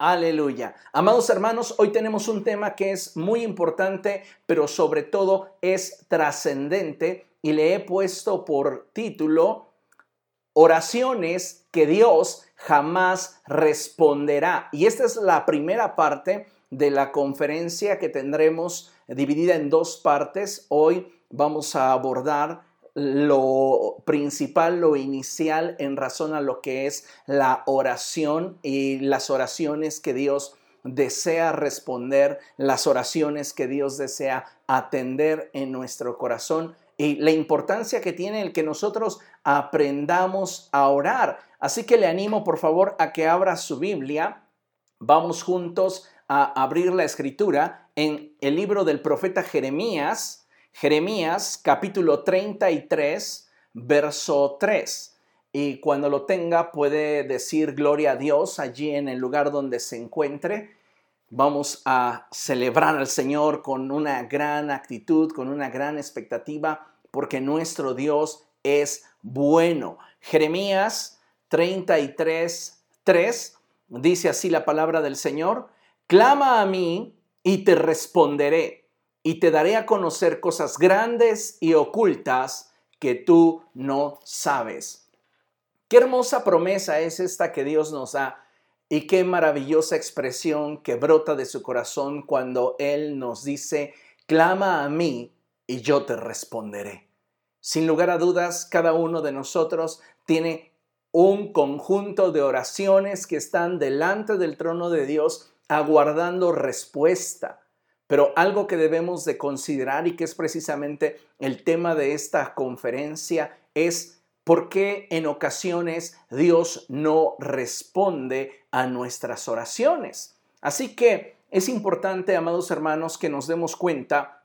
Aleluya. Amados hermanos, hoy tenemos un tema que es muy importante, pero sobre todo es trascendente y le he puesto por título Oraciones que Dios jamás responderá. Y esta es la primera parte de la conferencia que tendremos dividida en dos partes. Hoy vamos a abordar lo principal, lo inicial en razón a lo que es la oración y las oraciones que Dios desea responder, las oraciones que Dios desea atender en nuestro corazón y la importancia que tiene el que nosotros aprendamos a orar. Así que le animo por favor a que abra su Biblia. Vamos juntos a abrir la escritura en el libro del profeta Jeremías, Jeremías capítulo 33, verso 3. Y cuando lo tenga puede decir gloria a Dios allí en el lugar donde se encuentre. Vamos a celebrar al Señor con una gran actitud, con una gran expectativa, porque nuestro Dios es bueno. Jeremías 33, 3 dice así la palabra del Señor, clama a mí y te responderé y te daré a conocer cosas grandes y ocultas que tú no sabes. Qué hermosa promesa es esta que Dios nos da y qué maravillosa expresión que brota de su corazón cuando Él nos dice, clama a mí y yo te responderé. Sin lugar a dudas, cada uno de nosotros tiene un conjunto de oraciones que están delante del trono de Dios aguardando respuesta. Pero algo que debemos de considerar y que es precisamente el tema de esta conferencia es por qué en ocasiones Dios no responde a nuestras oraciones. Así que es importante, amados hermanos, que nos demos cuenta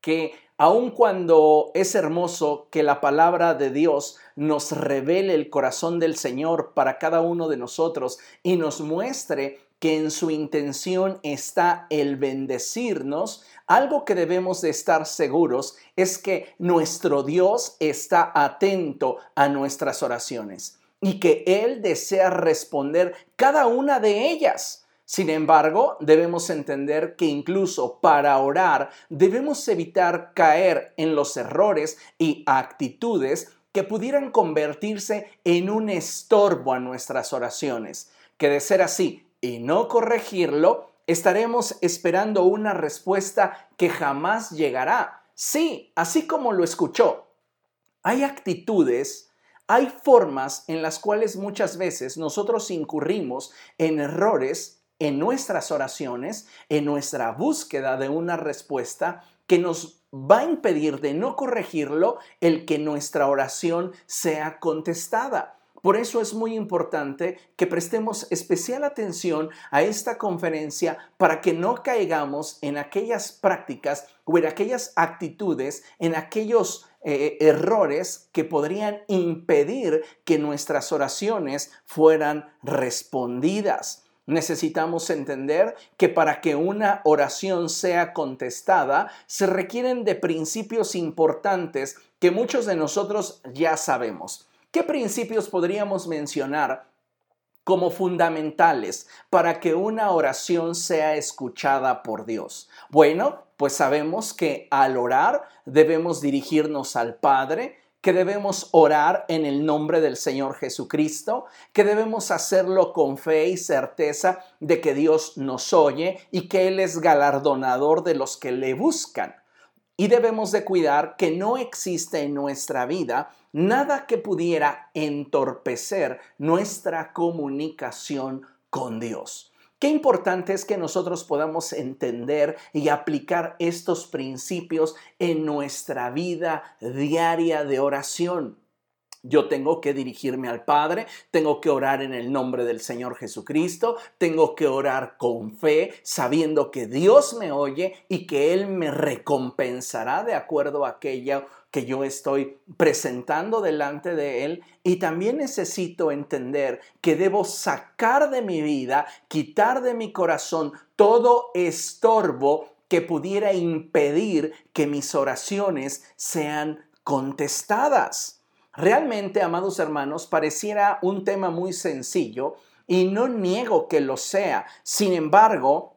que aun cuando es hermoso que la palabra de Dios nos revele el corazón del Señor para cada uno de nosotros y nos muestre que en su intención está el bendecirnos, algo que debemos de estar seguros es que nuestro Dios está atento a nuestras oraciones y que Él desea responder cada una de ellas. Sin embargo, debemos entender que incluso para orar debemos evitar caer en los errores y actitudes que pudieran convertirse en un estorbo a nuestras oraciones, que de ser así y no corregirlo, estaremos esperando una respuesta que jamás llegará. Sí, así como lo escuchó. Hay actitudes, hay formas en las cuales muchas veces nosotros incurrimos en errores en nuestras oraciones, en nuestra búsqueda de una respuesta que nos va a impedir de no corregirlo el que nuestra oración sea contestada. Por eso es muy importante que prestemos especial atención a esta conferencia para que no caigamos en aquellas prácticas o en aquellas actitudes, en aquellos eh, errores que podrían impedir que nuestras oraciones fueran respondidas. Necesitamos entender que para que una oración sea contestada se requieren de principios importantes que muchos de nosotros ya sabemos. ¿Qué principios podríamos mencionar como fundamentales para que una oración sea escuchada por Dios? Bueno, pues sabemos que al orar debemos dirigirnos al Padre, que debemos orar en el nombre del Señor Jesucristo, que debemos hacerlo con fe y certeza de que Dios nos oye y que Él es galardonador de los que le buscan. Y debemos de cuidar que no existe en nuestra vida nada que pudiera entorpecer nuestra comunicación con Dios. Qué importante es que nosotros podamos entender y aplicar estos principios en nuestra vida diaria de oración. Yo tengo que dirigirme al Padre, tengo que orar en el nombre del Señor Jesucristo, tengo que orar con fe, sabiendo que Dios me oye y que Él me recompensará de acuerdo a aquello que yo estoy presentando delante de Él. Y también necesito entender que debo sacar de mi vida, quitar de mi corazón todo estorbo que pudiera impedir que mis oraciones sean contestadas. Realmente, amados hermanos, pareciera un tema muy sencillo y no niego que lo sea. Sin embargo,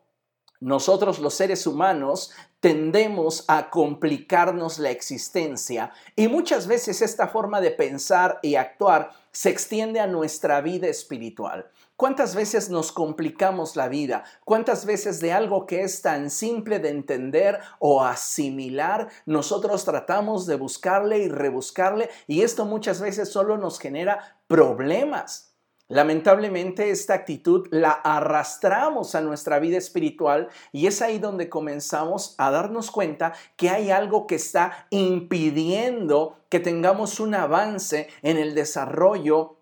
nosotros los seres humanos tendemos a complicarnos la existencia y muchas veces esta forma de pensar y actuar se extiende a nuestra vida espiritual. ¿Cuántas veces nos complicamos la vida? ¿Cuántas veces de algo que es tan simple de entender o asimilar, nosotros tratamos de buscarle y rebuscarle y esto muchas veces solo nos genera problemas? Lamentablemente esta actitud la arrastramos a nuestra vida espiritual y es ahí donde comenzamos a darnos cuenta que hay algo que está impidiendo que tengamos un avance en el desarrollo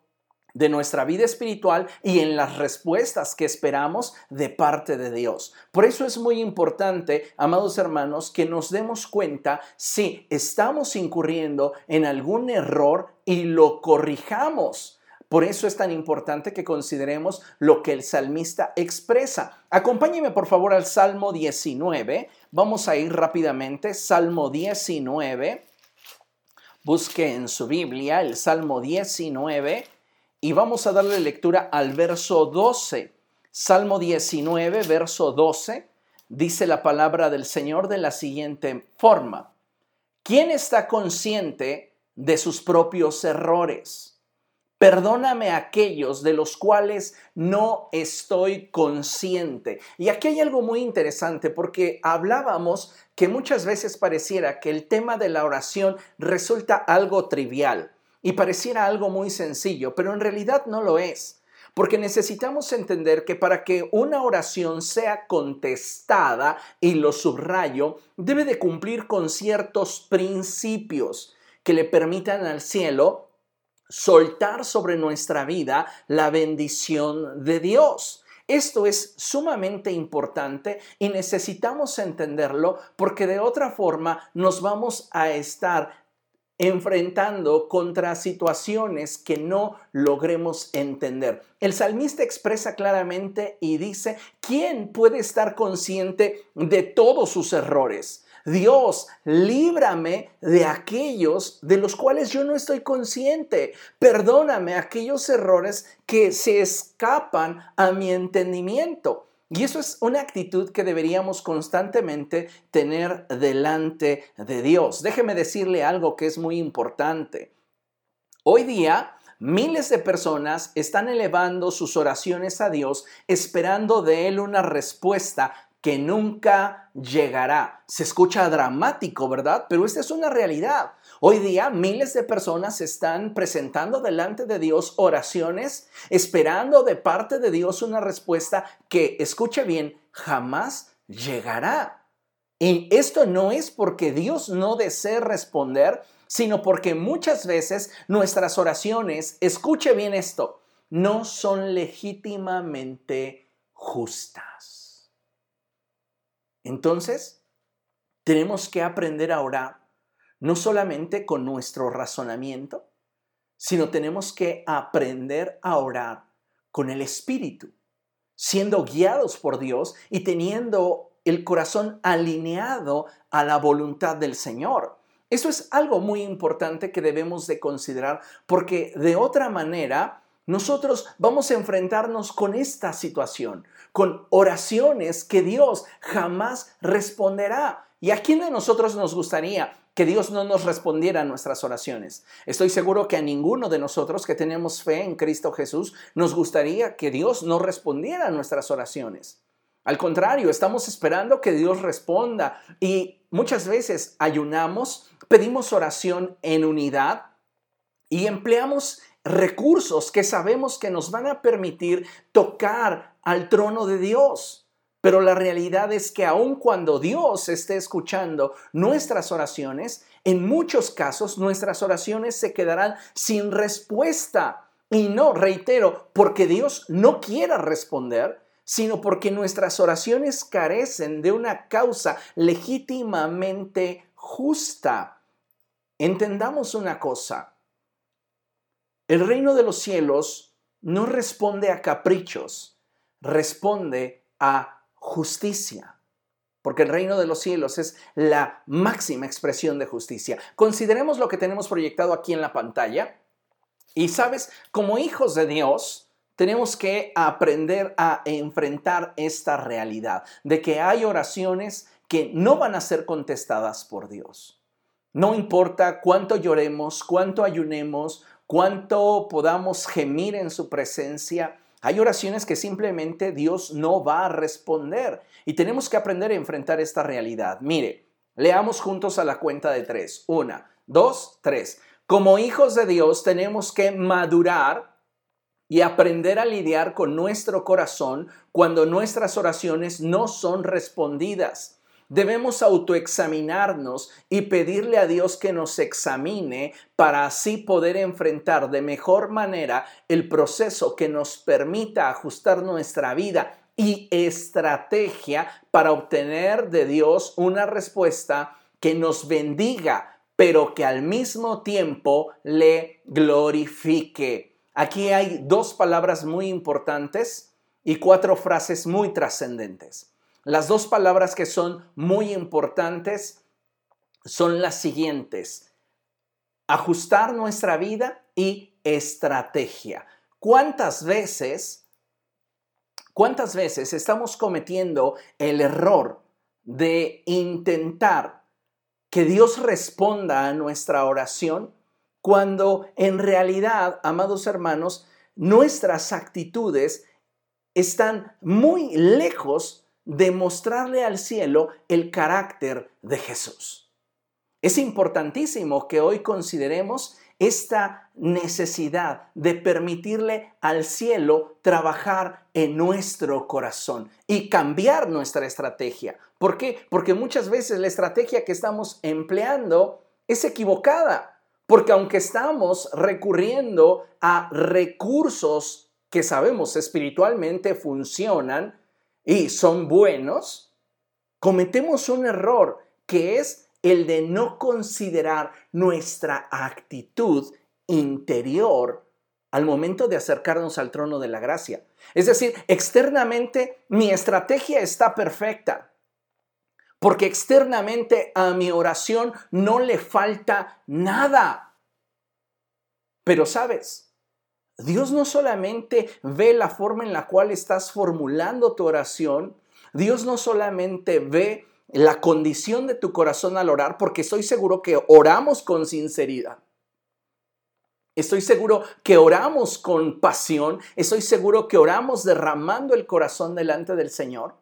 de nuestra vida espiritual y en las respuestas que esperamos de parte de Dios. Por eso es muy importante, amados hermanos, que nos demos cuenta si estamos incurriendo en algún error y lo corrijamos. Por eso es tan importante que consideremos lo que el salmista expresa. Acompáñeme por favor al Salmo 19. Vamos a ir rápidamente. Salmo 19. Busque en su Biblia el Salmo 19 y vamos a darle lectura al verso 12. Salmo 19, verso 12, dice la palabra del Señor de la siguiente forma. ¿Quién está consciente de sus propios errores? Perdóname aquellos de los cuales no estoy consciente. Y aquí hay algo muy interesante porque hablábamos que muchas veces pareciera que el tema de la oración resulta algo trivial y pareciera algo muy sencillo, pero en realidad no lo es. Porque necesitamos entender que para que una oración sea contestada, y lo subrayo, debe de cumplir con ciertos principios que le permitan al cielo soltar sobre nuestra vida la bendición de Dios. Esto es sumamente importante y necesitamos entenderlo porque de otra forma nos vamos a estar enfrentando contra situaciones que no logremos entender. El salmista expresa claramente y dice, ¿quién puede estar consciente de todos sus errores? Dios, líbrame de aquellos de los cuales yo no estoy consciente. Perdóname aquellos errores que se escapan a mi entendimiento. Y eso es una actitud que deberíamos constantemente tener delante de Dios. Déjeme decirle algo que es muy importante. Hoy día Miles de personas están elevando sus oraciones a Dios esperando de Él una respuesta que nunca llegará. Se escucha dramático, ¿verdad? Pero esta es una realidad. Hoy día miles de personas están presentando delante de Dios oraciones, esperando de parte de Dios una respuesta que, escuche bien, jamás llegará. Y esto no es porque Dios no desee responder, sino porque muchas veces nuestras oraciones, escuche bien esto, no son legítimamente justas. Entonces, tenemos que aprender a orar no solamente con nuestro razonamiento, sino tenemos que aprender a orar con el Espíritu, siendo guiados por Dios y teniendo el corazón alineado a la voluntad del Señor. Eso es algo muy importante que debemos de considerar porque de otra manera nosotros vamos a enfrentarnos con esta situación, con oraciones que Dios jamás responderá. ¿Y a quién de nosotros nos gustaría que Dios no nos respondiera a nuestras oraciones. Estoy seguro que a ninguno de nosotros que tenemos fe en Cristo Jesús nos gustaría que Dios no respondiera a nuestras oraciones. Al contrario, estamos esperando que Dios responda y muchas veces ayunamos, pedimos oración en unidad y empleamos recursos que sabemos que nos van a permitir tocar al trono de Dios. Pero la realidad es que aun cuando Dios esté escuchando nuestras oraciones, en muchos casos nuestras oraciones se quedarán sin respuesta. Y no, reitero, porque Dios no quiera responder, sino porque nuestras oraciones carecen de una causa legítimamente justa. Entendamos una cosa. El reino de los cielos no responde a caprichos, responde a justicia, porque el reino de los cielos es la máxima expresión de justicia. Consideremos lo que tenemos proyectado aquí en la pantalla y sabes, como hijos de Dios, tenemos que aprender a enfrentar esta realidad de que hay oraciones que no van a ser contestadas por Dios. No importa cuánto lloremos, cuánto ayunemos, cuánto podamos gemir en su presencia, hay oraciones que simplemente Dios no va a responder y tenemos que aprender a enfrentar esta realidad. Mire, leamos juntos a la cuenta de tres. Una, dos, tres. Como hijos de Dios tenemos que madurar y aprender a lidiar con nuestro corazón cuando nuestras oraciones no son respondidas. Debemos autoexaminarnos y pedirle a Dios que nos examine para así poder enfrentar de mejor manera el proceso que nos permita ajustar nuestra vida y estrategia para obtener de Dios una respuesta que nos bendiga, pero que al mismo tiempo le glorifique. Aquí hay dos palabras muy importantes y cuatro frases muy trascendentes. Las dos palabras que son muy importantes son las siguientes. Ajustar nuestra vida y estrategia. ¿Cuántas veces, cuántas veces estamos cometiendo el error de intentar que Dios responda a nuestra oración cuando en realidad, amados hermanos, nuestras actitudes están muy lejos de mostrarle al cielo el carácter de Jesús. Es importantísimo que hoy consideremos esta necesidad de permitirle al cielo trabajar en nuestro corazón y cambiar nuestra estrategia. ¿Por qué? Porque muchas veces la estrategia que estamos empleando es equivocada. Porque aunque estamos recurriendo a recursos que sabemos espiritualmente funcionan y son buenos, cometemos un error que es el de no considerar nuestra actitud interior al momento de acercarnos al trono de la gracia. Es decir, externamente mi estrategia está perfecta, porque externamente a mi oración no le falta nada. Pero sabes, Dios no solamente ve la forma en la cual estás formulando tu oración, Dios no solamente ve la condición de tu corazón al orar, porque estoy seguro que oramos con sinceridad. Estoy seguro que oramos con pasión, estoy seguro que oramos derramando el corazón delante del Señor.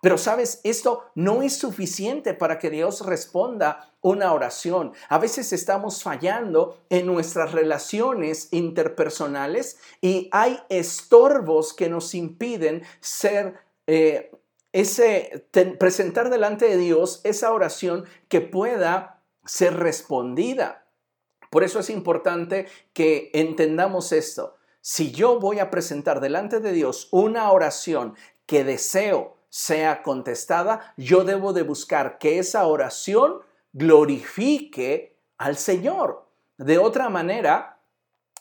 Pero sabes, esto no es suficiente para que Dios responda una oración. A veces estamos fallando en nuestras relaciones interpersonales y hay estorbos que nos impiden ser eh, ese presentar delante de Dios esa oración que pueda ser respondida. Por eso es importante que entendamos esto. Si yo voy a presentar delante de Dios una oración que deseo sea contestada, yo debo de buscar que esa oración glorifique al Señor. De otra manera,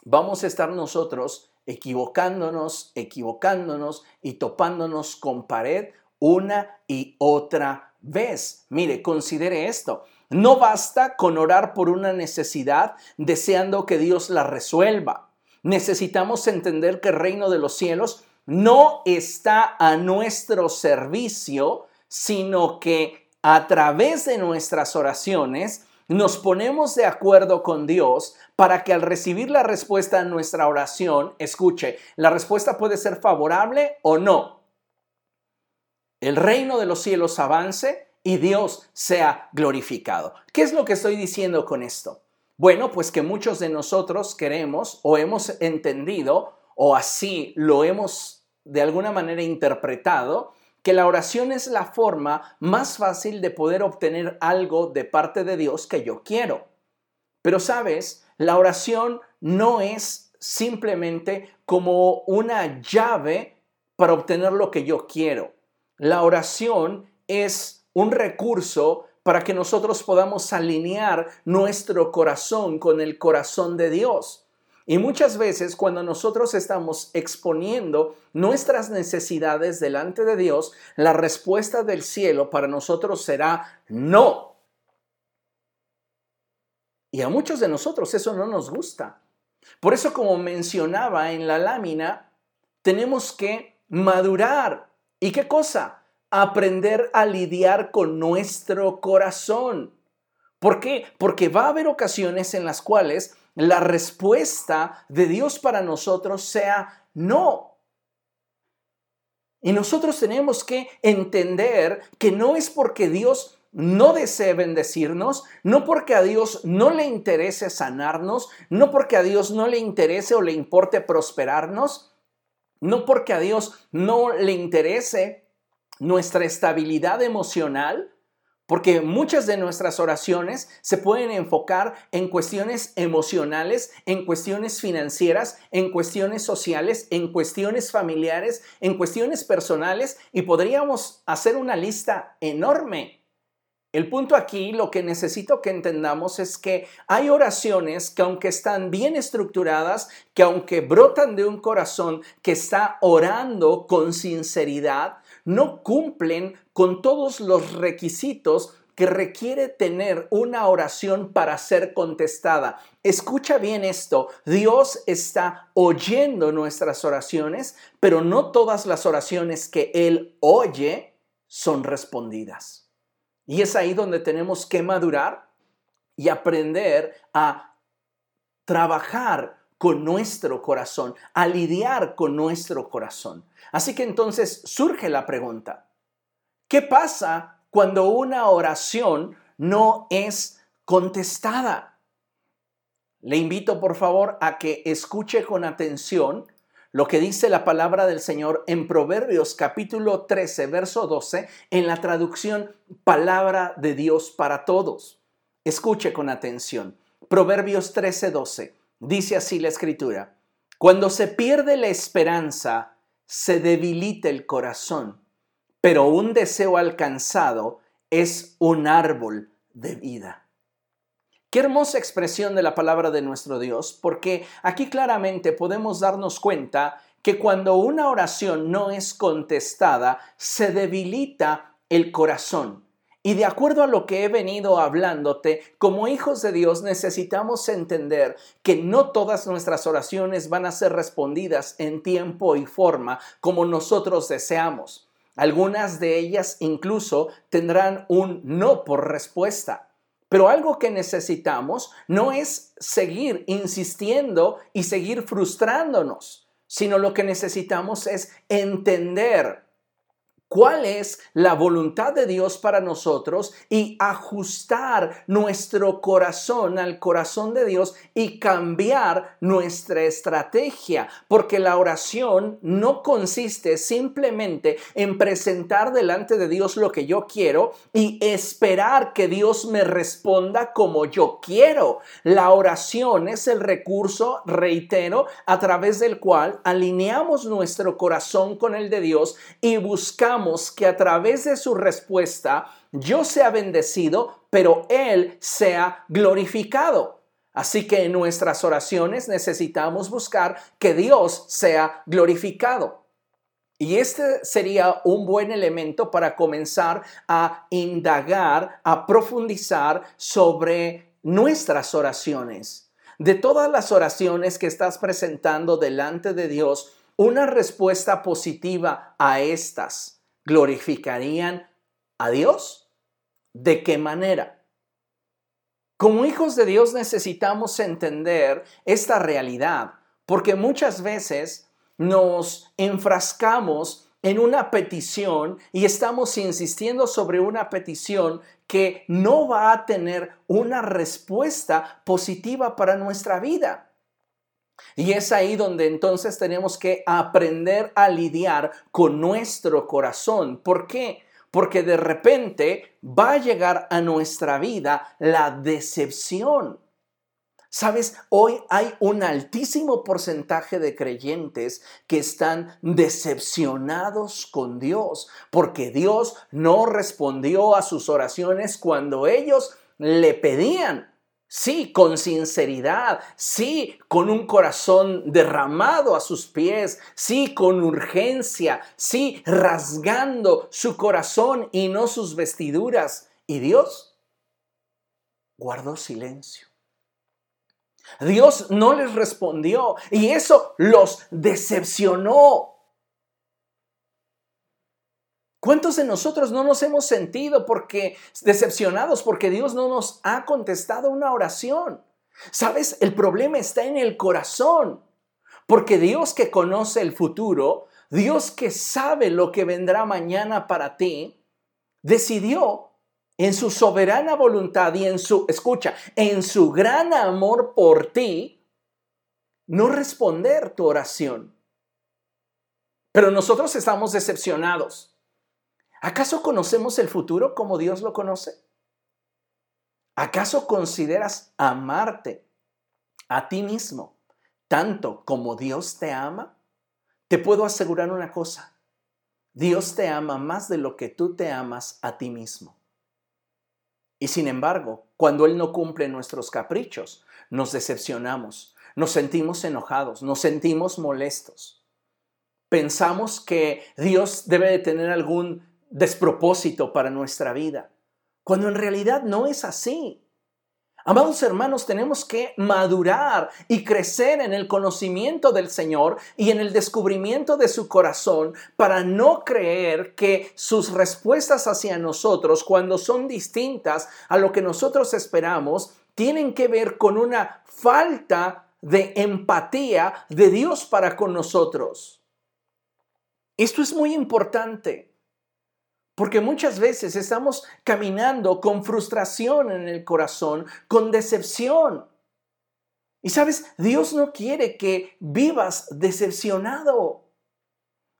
vamos a estar nosotros equivocándonos, equivocándonos y topándonos con pared una y otra vez. Mire, considere esto. No basta con orar por una necesidad deseando que Dios la resuelva. Necesitamos entender que el reino de los cielos no está a nuestro servicio, sino que a través de nuestras oraciones nos ponemos de acuerdo con Dios para que al recibir la respuesta a nuestra oración, escuche, la respuesta puede ser favorable o no. El reino de los cielos avance y Dios sea glorificado. ¿Qué es lo que estoy diciendo con esto? Bueno, pues que muchos de nosotros queremos o hemos entendido o así lo hemos de alguna manera interpretado que la oración es la forma más fácil de poder obtener algo de parte de Dios que yo quiero. Pero sabes, la oración no es simplemente como una llave para obtener lo que yo quiero. La oración es un recurso para que nosotros podamos alinear nuestro corazón con el corazón de Dios. Y muchas veces cuando nosotros estamos exponiendo nuestras necesidades delante de Dios, la respuesta del cielo para nosotros será no. Y a muchos de nosotros eso no nos gusta. Por eso como mencionaba en la lámina, tenemos que madurar. ¿Y qué cosa? Aprender a lidiar con nuestro corazón. ¿Por qué? Porque va a haber ocasiones en las cuales la respuesta de Dios para nosotros sea no. Y nosotros tenemos que entender que no es porque Dios no desee bendecirnos, no porque a Dios no le interese sanarnos, no porque a Dios no le interese o le importe prosperarnos, no porque a Dios no le interese nuestra estabilidad emocional, porque muchas de nuestras oraciones se pueden enfocar en cuestiones emocionales, en cuestiones financieras, en cuestiones sociales, en cuestiones familiares, en cuestiones personales y podríamos hacer una lista enorme. El punto aquí, lo que necesito que entendamos es que hay oraciones que aunque están bien estructuradas, que aunque brotan de un corazón que está orando con sinceridad, no cumplen con todos los requisitos que requiere tener una oración para ser contestada. Escucha bien esto, Dios está oyendo nuestras oraciones, pero no todas las oraciones que Él oye son respondidas. Y es ahí donde tenemos que madurar y aprender a trabajar con nuestro corazón, a lidiar con nuestro corazón. Así que entonces surge la pregunta, ¿qué pasa cuando una oración no es contestada? Le invito por favor a que escuche con atención lo que dice la palabra del Señor en Proverbios capítulo 13, verso 12, en la traducción Palabra de Dios para todos. Escuche con atención. Proverbios 13, 12. Dice así la escritura, cuando se pierde la esperanza, se debilita el corazón, pero un deseo alcanzado es un árbol de vida. Qué hermosa expresión de la palabra de nuestro Dios, porque aquí claramente podemos darnos cuenta que cuando una oración no es contestada, se debilita el corazón. Y de acuerdo a lo que he venido hablándote, como hijos de Dios necesitamos entender que no todas nuestras oraciones van a ser respondidas en tiempo y forma como nosotros deseamos. Algunas de ellas incluso tendrán un no por respuesta. Pero algo que necesitamos no es seguir insistiendo y seguir frustrándonos, sino lo que necesitamos es entender cuál es la voluntad de Dios para nosotros y ajustar nuestro corazón al corazón de Dios y cambiar nuestra estrategia, porque la oración no consiste simplemente en presentar delante de Dios lo que yo quiero y esperar que Dios me responda como yo quiero. La oración es el recurso, reitero, a través del cual alineamos nuestro corazón con el de Dios y buscamos que a través de su respuesta yo sea bendecido, pero Él sea glorificado. Así que en nuestras oraciones necesitamos buscar que Dios sea glorificado. Y este sería un buen elemento para comenzar a indagar, a profundizar sobre nuestras oraciones. De todas las oraciones que estás presentando delante de Dios, una respuesta positiva a estas glorificarían a Dios? ¿De qué manera? Como hijos de Dios necesitamos entender esta realidad, porque muchas veces nos enfrascamos en una petición y estamos insistiendo sobre una petición que no va a tener una respuesta positiva para nuestra vida. Y es ahí donde entonces tenemos que aprender a lidiar con nuestro corazón. ¿Por qué? Porque de repente va a llegar a nuestra vida la decepción. Sabes, hoy hay un altísimo porcentaje de creyentes que están decepcionados con Dios porque Dios no respondió a sus oraciones cuando ellos le pedían. Sí, con sinceridad, sí, con un corazón derramado a sus pies, sí, con urgencia, sí, rasgando su corazón y no sus vestiduras. Y Dios guardó silencio. Dios no les respondió y eso los decepcionó. ¿Cuántos de nosotros no nos hemos sentido porque decepcionados porque Dios no nos ha contestado una oración? ¿Sabes? El problema está en el corazón. Porque Dios que conoce el futuro, Dios que sabe lo que vendrá mañana para ti, decidió en su soberana voluntad y en su, escucha, en su gran amor por ti, no responder tu oración. Pero nosotros estamos decepcionados. ¿Acaso conocemos el futuro como Dios lo conoce? ¿Acaso consideras amarte a ti mismo tanto como Dios te ama? Te puedo asegurar una cosa. Dios te ama más de lo que tú te amas a ti mismo. Y sin embargo, cuando Él no cumple nuestros caprichos, nos decepcionamos, nos sentimos enojados, nos sentimos molestos. Pensamos que Dios debe de tener algún despropósito para nuestra vida cuando en realidad no es así. Amados hermanos, tenemos que madurar y crecer en el conocimiento del Señor y en el descubrimiento de su corazón para no creer que sus respuestas hacia nosotros, cuando son distintas a lo que nosotros esperamos, tienen que ver con una falta de empatía de Dios para con nosotros. Esto es muy importante. Porque muchas veces estamos caminando con frustración en el corazón, con decepción. Y sabes, Dios no quiere que vivas decepcionado.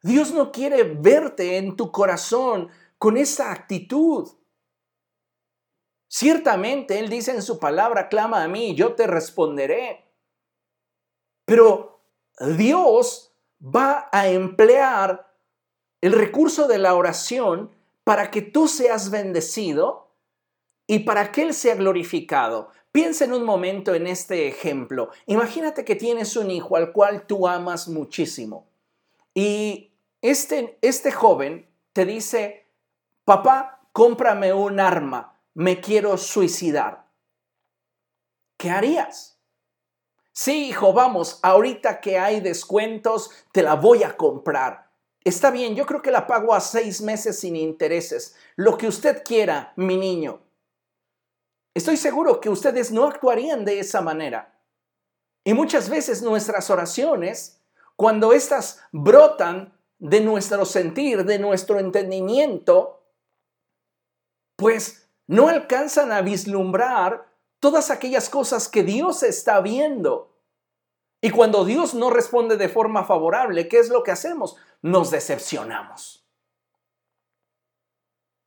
Dios no quiere verte en tu corazón con esa actitud. Ciertamente Él dice en su palabra, clama a mí, yo te responderé. Pero Dios va a emplear el recurso de la oración para que tú seas bendecido y para que Él sea glorificado. Piensa en un momento en este ejemplo. Imagínate que tienes un hijo al cual tú amas muchísimo y este, este joven te dice, papá, cómprame un arma, me quiero suicidar. ¿Qué harías? Sí, hijo, vamos, ahorita que hay descuentos, te la voy a comprar. Está bien, yo creo que la pago a seis meses sin intereses. Lo que usted quiera, mi niño. Estoy seguro que ustedes no actuarían de esa manera. Y muchas veces nuestras oraciones, cuando éstas brotan de nuestro sentir, de nuestro entendimiento, pues no alcanzan a vislumbrar todas aquellas cosas que Dios está viendo. Y cuando Dios no responde de forma favorable, ¿qué es lo que hacemos? Nos decepcionamos.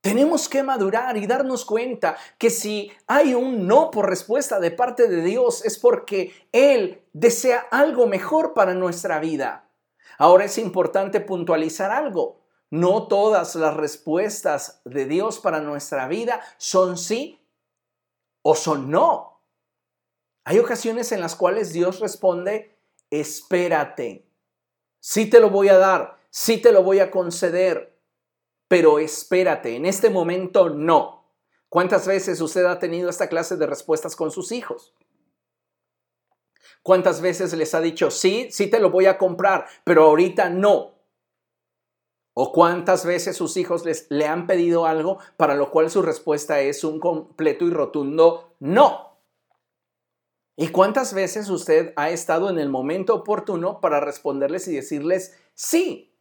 Tenemos que madurar y darnos cuenta que si hay un no por respuesta de parte de Dios es porque Él desea algo mejor para nuestra vida. Ahora es importante puntualizar algo. No todas las respuestas de Dios para nuestra vida son sí o son no. Hay ocasiones en las cuales Dios responde, espérate, sí te lo voy a dar, sí te lo voy a conceder, pero espérate, en este momento no. ¿Cuántas veces usted ha tenido esta clase de respuestas con sus hijos? ¿Cuántas veces les ha dicho, sí, sí te lo voy a comprar, pero ahorita no? ¿O cuántas veces sus hijos les, le han pedido algo para lo cual su respuesta es un completo y rotundo no? ¿Y cuántas veces usted ha estado en el momento oportuno para responderles y decirles sí?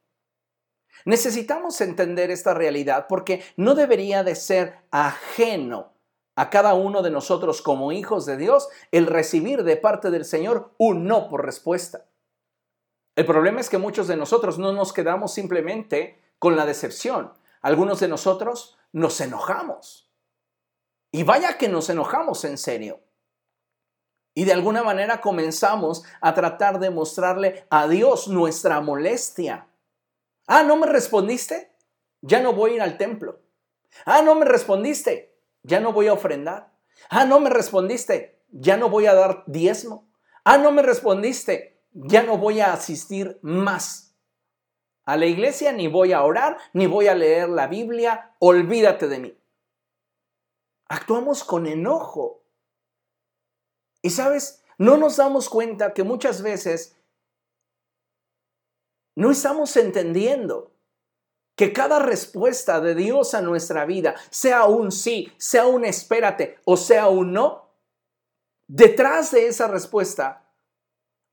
Necesitamos entender esta realidad porque no debería de ser ajeno a cada uno de nosotros como hijos de Dios el recibir de parte del Señor un no por respuesta. El problema es que muchos de nosotros no nos quedamos simplemente con la decepción. Algunos de nosotros nos enojamos. Y vaya que nos enojamos en serio. Y de alguna manera comenzamos a tratar de mostrarle a Dios nuestra molestia. Ah, ¿no me respondiste? Ya no voy a ir al templo. Ah, ¿no me respondiste? Ya no voy a ofrendar. Ah, ¿no me respondiste? Ya no voy a dar diezmo. Ah, ¿no me respondiste? Ya no voy a asistir más a la iglesia, ni voy a orar, ni voy a leer la Biblia. Olvídate de mí. Actuamos con enojo y sabes, no nos damos cuenta que muchas veces no estamos entendiendo que cada respuesta de Dios a nuestra vida, sea un sí, sea un espérate o sea un no, detrás de esa respuesta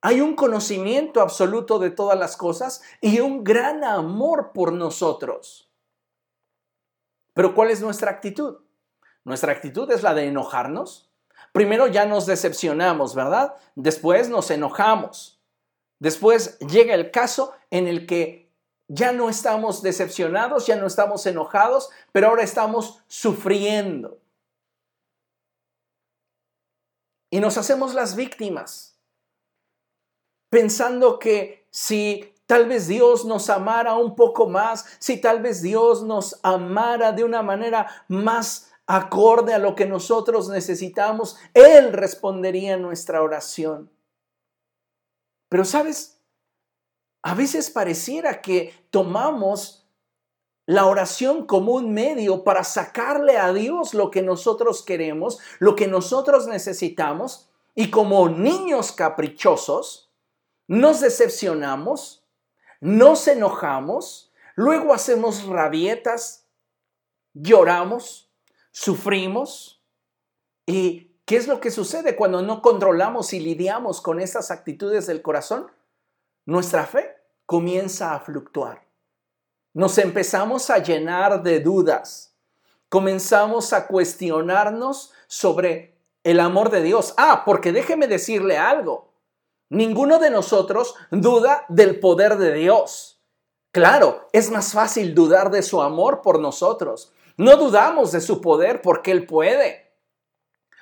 hay un conocimiento absoluto de todas las cosas y un gran amor por nosotros. Pero ¿cuál es nuestra actitud? Nuestra actitud es la de enojarnos. Primero ya nos decepcionamos, ¿verdad? Después nos enojamos. Después llega el caso en el que ya no estamos decepcionados, ya no estamos enojados, pero ahora estamos sufriendo. Y nos hacemos las víctimas, pensando que si tal vez Dios nos amara un poco más, si tal vez Dios nos amara de una manera más acorde a lo que nosotros necesitamos, Él respondería nuestra oración. Pero sabes, a veces pareciera que tomamos la oración como un medio para sacarle a Dios lo que nosotros queremos, lo que nosotros necesitamos, y como niños caprichosos, nos decepcionamos, nos enojamos, luego hacemos rabietas, lloramos, sufrimos. ¿Y qué es lo que sucede cuando no controlamos y lidiamos con estas actitudes del corazón? nuestra fe comienza a fluctuar. Nos empezamos a llenar de dudas. Comenzamos a cuestionarnos sobre el amor de Dios. Ah, porque déjeme decirle algo. Ninguno de nosotros duda del poder de Dios. Claro, es más fácil dudar de su amor por nosotros. No dudamos de su poder porque Él puede.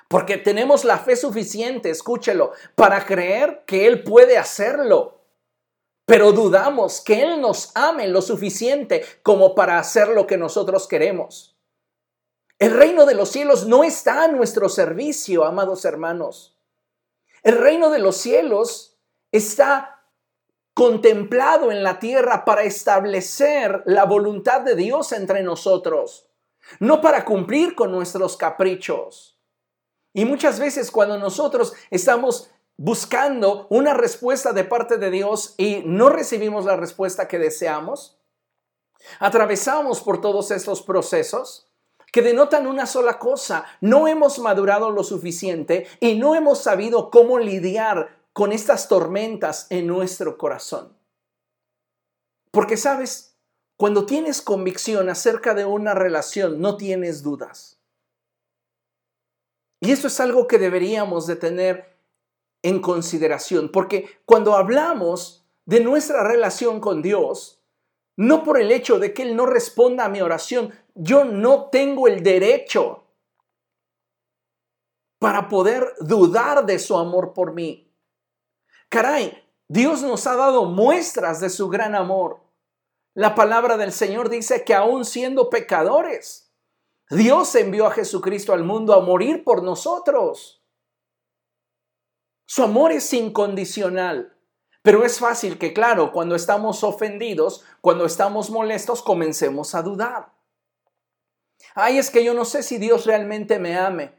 Porque tenemos la fe suficiente, escúchelo, para creer que Él puede hacerlo pero dudamos que Él nos ame lo suficiente como para hacer lo que nosotros queremos. El reino de los cielos no está a nuestro servicio, amados hermanos. El reino de los cielos está contemplado en la tierra para establecer la voluntad de Dios entre nosotros, no para cumplir con nuestros caprichos. Y muchas veces cuando nosotros estamos buscando una respuesta de parte de Dios y no recibimos la respuesta que deseamos? Atravesamos por todos estos procesos que denotan una sola cosa, no hemos madurado lo suficiente y no hemos sabido cómo lidiar con estas tormentas en nuestro corazón. Porque sabes, cuando tienes convicción acerca de una relación, no tienes dudas. Y eso es algo que deberíamos de tener en consideración, porque cuando hablamos de nuestra relación con Dios, no por el hecho de que Él no responda a mi oración, yo no tengo el derecho para poder dudar de su amor por mí. Caray, Dios nos ha dado muestras de su gran amor. La palabra del Señor dice que aún siendo pecadores, Dios envió a Jesucristo al mundo a morir por nosotros. Su amor es incondicional. Pero es fácil que, claro, cuando estamos ofendidos, cuando estamos molestos, comencemos a dudar. Ay, es que yo no sé si Dios realmente me ame,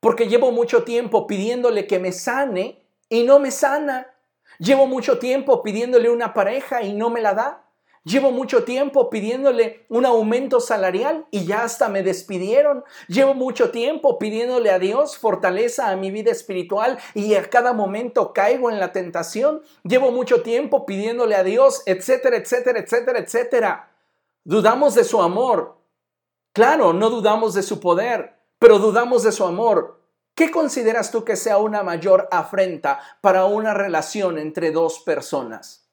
porque llevo mucho tiempo pidiéndole que me sane y no me sana. Llevo mucho tiempo pidiéndole una pareja y no me la da. Llevo mucho tiempo pidiéndole un aumento salarial y ya hasta me despidieron. Llevo mucho tiempo pidiéndole a Dios fortaleza a mi vida espiritual y a cada momento caigo en la tentación. Llevo mucho tiempo pidiéndole a Dios, etcétera, etcétera, etcétera, etcétera. Dudamos de su amor. Claro, no dudamos de su poder, pero dudamos de su amor. ¿Qué consideras tú que sea una mayor afrenta para una relación entre dos personas?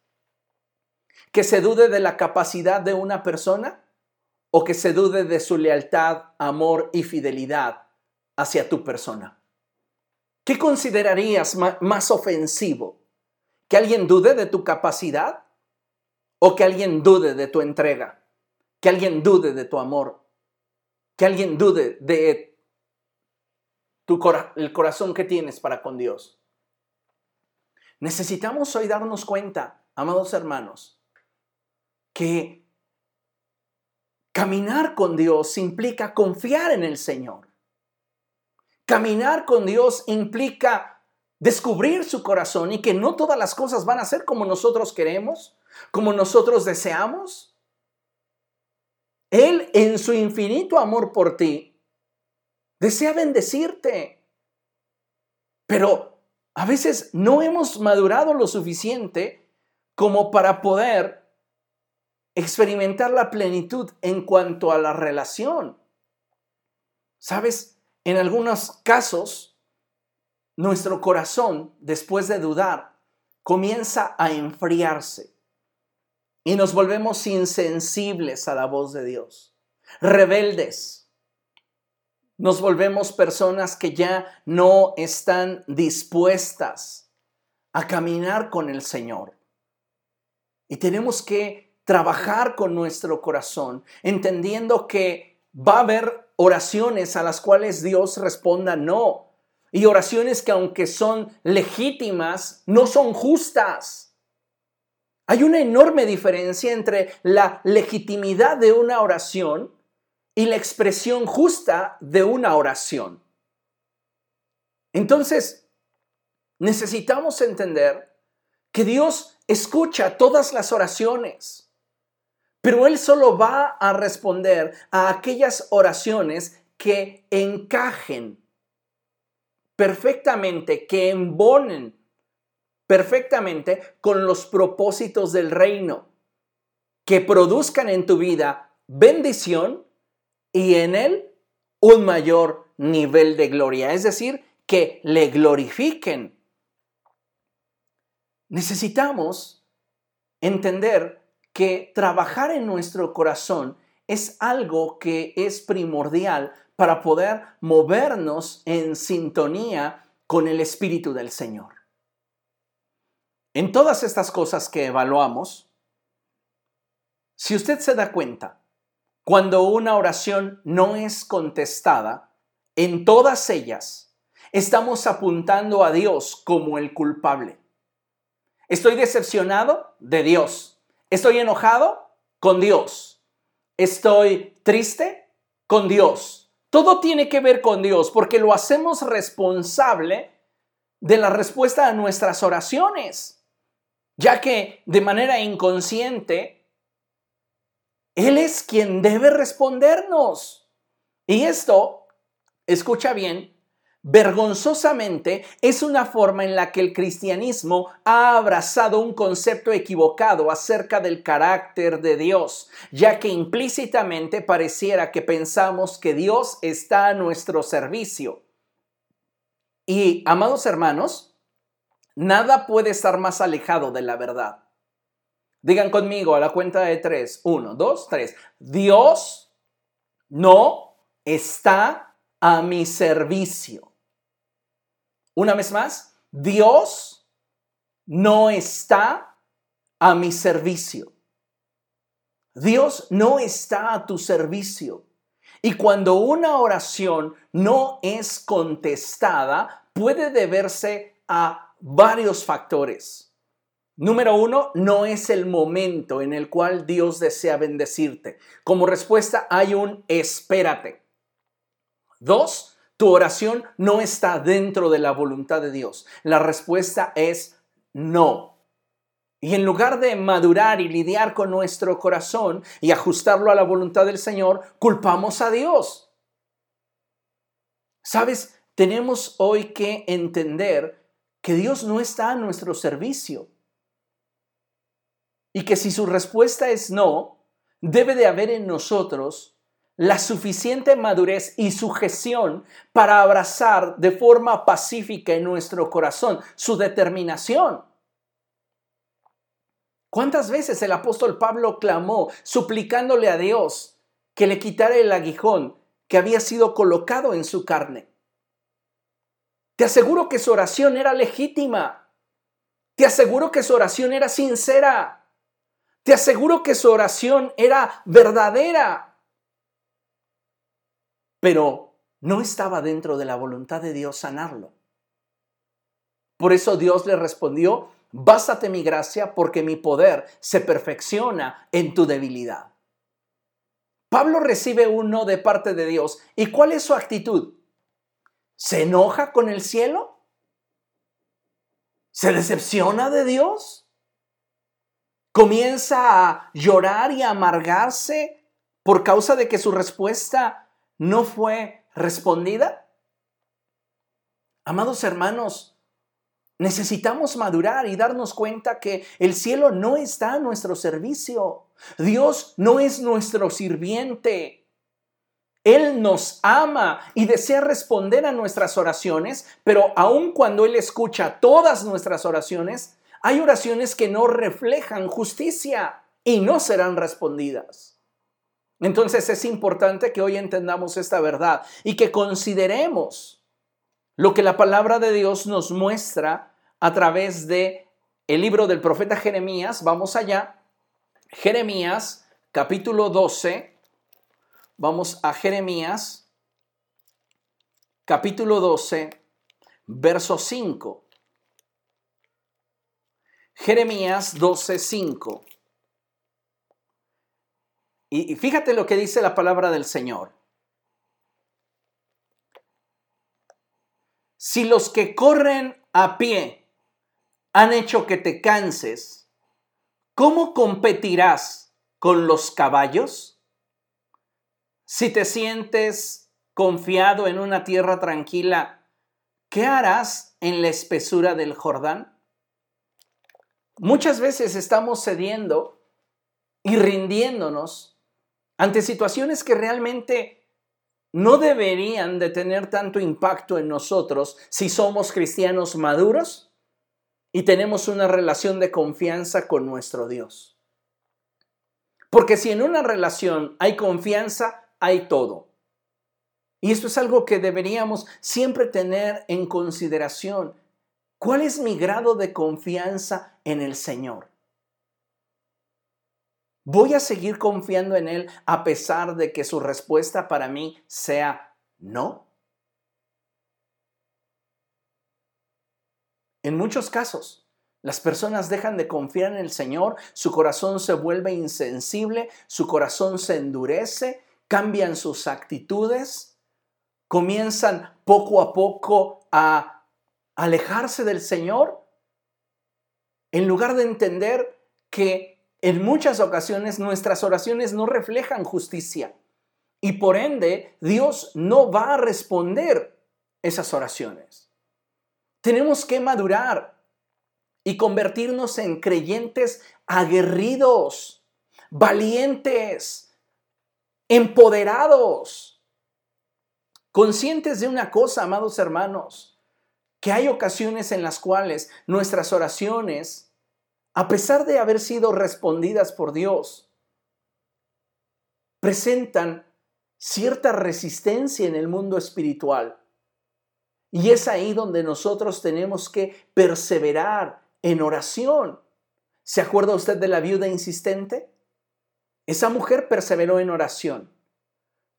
Que se dude de la capacidad de una persona o que se dude de su lealtad, amor y fidelidad hacia tu persona. ¿Qué considerarías más ofensivo? ¿Que alguien dude de tu capacidad o que alguien dude de tu entrega? ¿Que alguien dude de tu amor? ¿Que alguien dude de tu el corazón que tienes para con Dios? Necesitamos hoy darnos cuenta, amados hermanos, que caminar con Dios implica confiar en el Señor. Caminar con Dios implica descubrir su corazón y que no todas las cosas van a ser como nosotros queremos, como nosotros deseamos. Él en su infinito amor por ti desea bendecirte. Pero a veces no hemos madurado lo suficiente como para poder experimentar la plenitud en cuanto a la relación. Sabes, en algunos casos, nuestro corazón, después de dudar, comienza a enfriarse y nos volvemos insensibles a la voz de Dios, rebeldes. Nos volvemos personas que ya no están dispuestas a caminar con el Señor. Y tenemos que trabajar con nuestro corazón, entendiendo que va a haber oraciones a las cuales Dios responda no. Y oraciones que aunque son legítimas, no son justas. Hay una enorme diferencia entre la legitimidad de una oración y la expresión justa de una oración. Entonces, necesitamos entender que Dios escucha todas las oraciones. Pero Él solo va a responder a aquellas oraciones que encajen perfectamente, que embonen perfectamente con los propósitos del reino, que produzcan en tu vida bendición y en Él un mayor nivel de gloria, es decir, que le glorifiquen. Necesitamos entender que trabajar en nuestro corazón es algo que es primordial para poder movernos en sintonía con el Espíritu del Señor. En todas estas cosas que evaluamos, si usted se da cuenta, cuando una oración no es contestada, en todas ellas estamos apuntando a Dios como el culpable. Estoy decepcionado de Dios Estoy enojado con Dios. Estoy triste con Dios. Todo tiene que ver con Dios porque lo hacemos responsable de la respuesta a nuestras oraciones, ya que de manera inconsciente, Él es quien debe respondernos. Y esto, escucha bien, Vergonzosamente es una forma en la que el cristianismo ha abrazado un concepto equivocado acerca del carácter de Dios, ya que implícitamente pareciera que pensamos que Dios está a nuestro servicio. Y, amados hermanos, nada puede estar más alejado de la verdad. Digan conmigo a la cuenta de tres. Uno, dos, tres. Dios no está a mi servicio. Una vez más, Dios no está a mi servicio. Dios no está a tu servicio. Y cuando una oración no es contestada, puede deberse a varios factores. Número uno, no es el momento en el cual Dios desea bendecirte. Como respuesta hay un espérate. Dos, tu oración no está dentro de la voluntad de Dios. La respuesta es no. Y en lugar de madurar y lidiar con nuestro corazón y ajustarlo a la voluntad del Señor, culpamos a Dios. Sabes, tenemos hoy que entender que Dios no está a nuestro servicio. Y que si su respuesta es no, debe de haber en nosotros la suficiente madurez y sujeción para abrazar de forma pacífica en nuestro corazón su determinación. ¿Cuántas veces el apóstol Pablo clamó suplicándole a Dios que le quitara el aguijón que había sido colocado en su carne? Te aseguro que su oración era legítima. Te aseguro que su oración era sincera. Te aseguro que su oración era verdadera pero no estaba dentro de la voluntad de Dios sanarlo. Por eso Dios le respondió, bástate mi gracia porque mi poder se perfecciona en tu debilidad. Pablo recibe uno de parte de Dios. ¿Y cuál es su actitud? ¿Se enoja con el cielo? ¿Se decepciona de Dios? ¿Comienza a llorar y a amargarse por causa de que su respuesta no fue respondida? Amados hermanos, necesitamos madurar y darnos cuenta que el cielo no está a nuestro servicio. Dios no es nuestro sirviente. Él nos ama y desea responder a nuestras oraciones, pero aun cuando Él escucha todas nuestras oraciones, hay oraciones que no reflejan justicia y no serán respondidas. Entonces es importante que hoy entendamos esta verdad y que consideremos lo que la palabra de Dios nos muestra a través de el libro del profeta Jeremías. Vamos allá. Jeremías capítulo 12. Vamos a Jeremías capítulo 12, verso 5. Jeremías 12, 5. Y fíjate lo que dice la palabra del Señor. Si los que corren a pie han hecho que te canses, ¿cómo competirás con los caballos? Si te sientes confiado en una tierra tranquila, ¿qué harás en la espesura del Jordán? Muchas veces estamos cediendo y rindiéndonos ante situaciones que realmente no deberían de tener tanto impacto en nosotros si somos cristianos maduros y tenemos una relación de confianza con nuestro Dios. Porque si en una relación hay confianza, hay todo. Y esto es algo que deberíamos siempre tener en consideración. ¿Cuál es mi grado de confianza en el Señor? Voy a seguir confiando en Él a pesar de que su respuesta para mí sea no. En muchos casos, las personas dejan de confiar en el Señor, su corazón se vuelve insensible, su corazón se endurece, cambian sus actitudes, comienzan poco a poco a alejarse del Señor, en lugar de entender que en muchas ocasiones nuestras oraciones no reflejan justicia y por ende Dios no va a responder esas oraciones. Tenemos que madurar y convertirnos en creyentes aguerridos, valientes, empoderados, conscientes de una cosa, amados hermanos, que hay ocasiones en las cuales nuestras oraciones a pesar de haber sido respondidas por Dios, presentan cierta resistencia en el mundo espiritual. Y es ahí donde nosotros tenemos que perseverar en oración. ¿Se acuerda usted de la viuda insistente? Esa mujer perseveró en oración.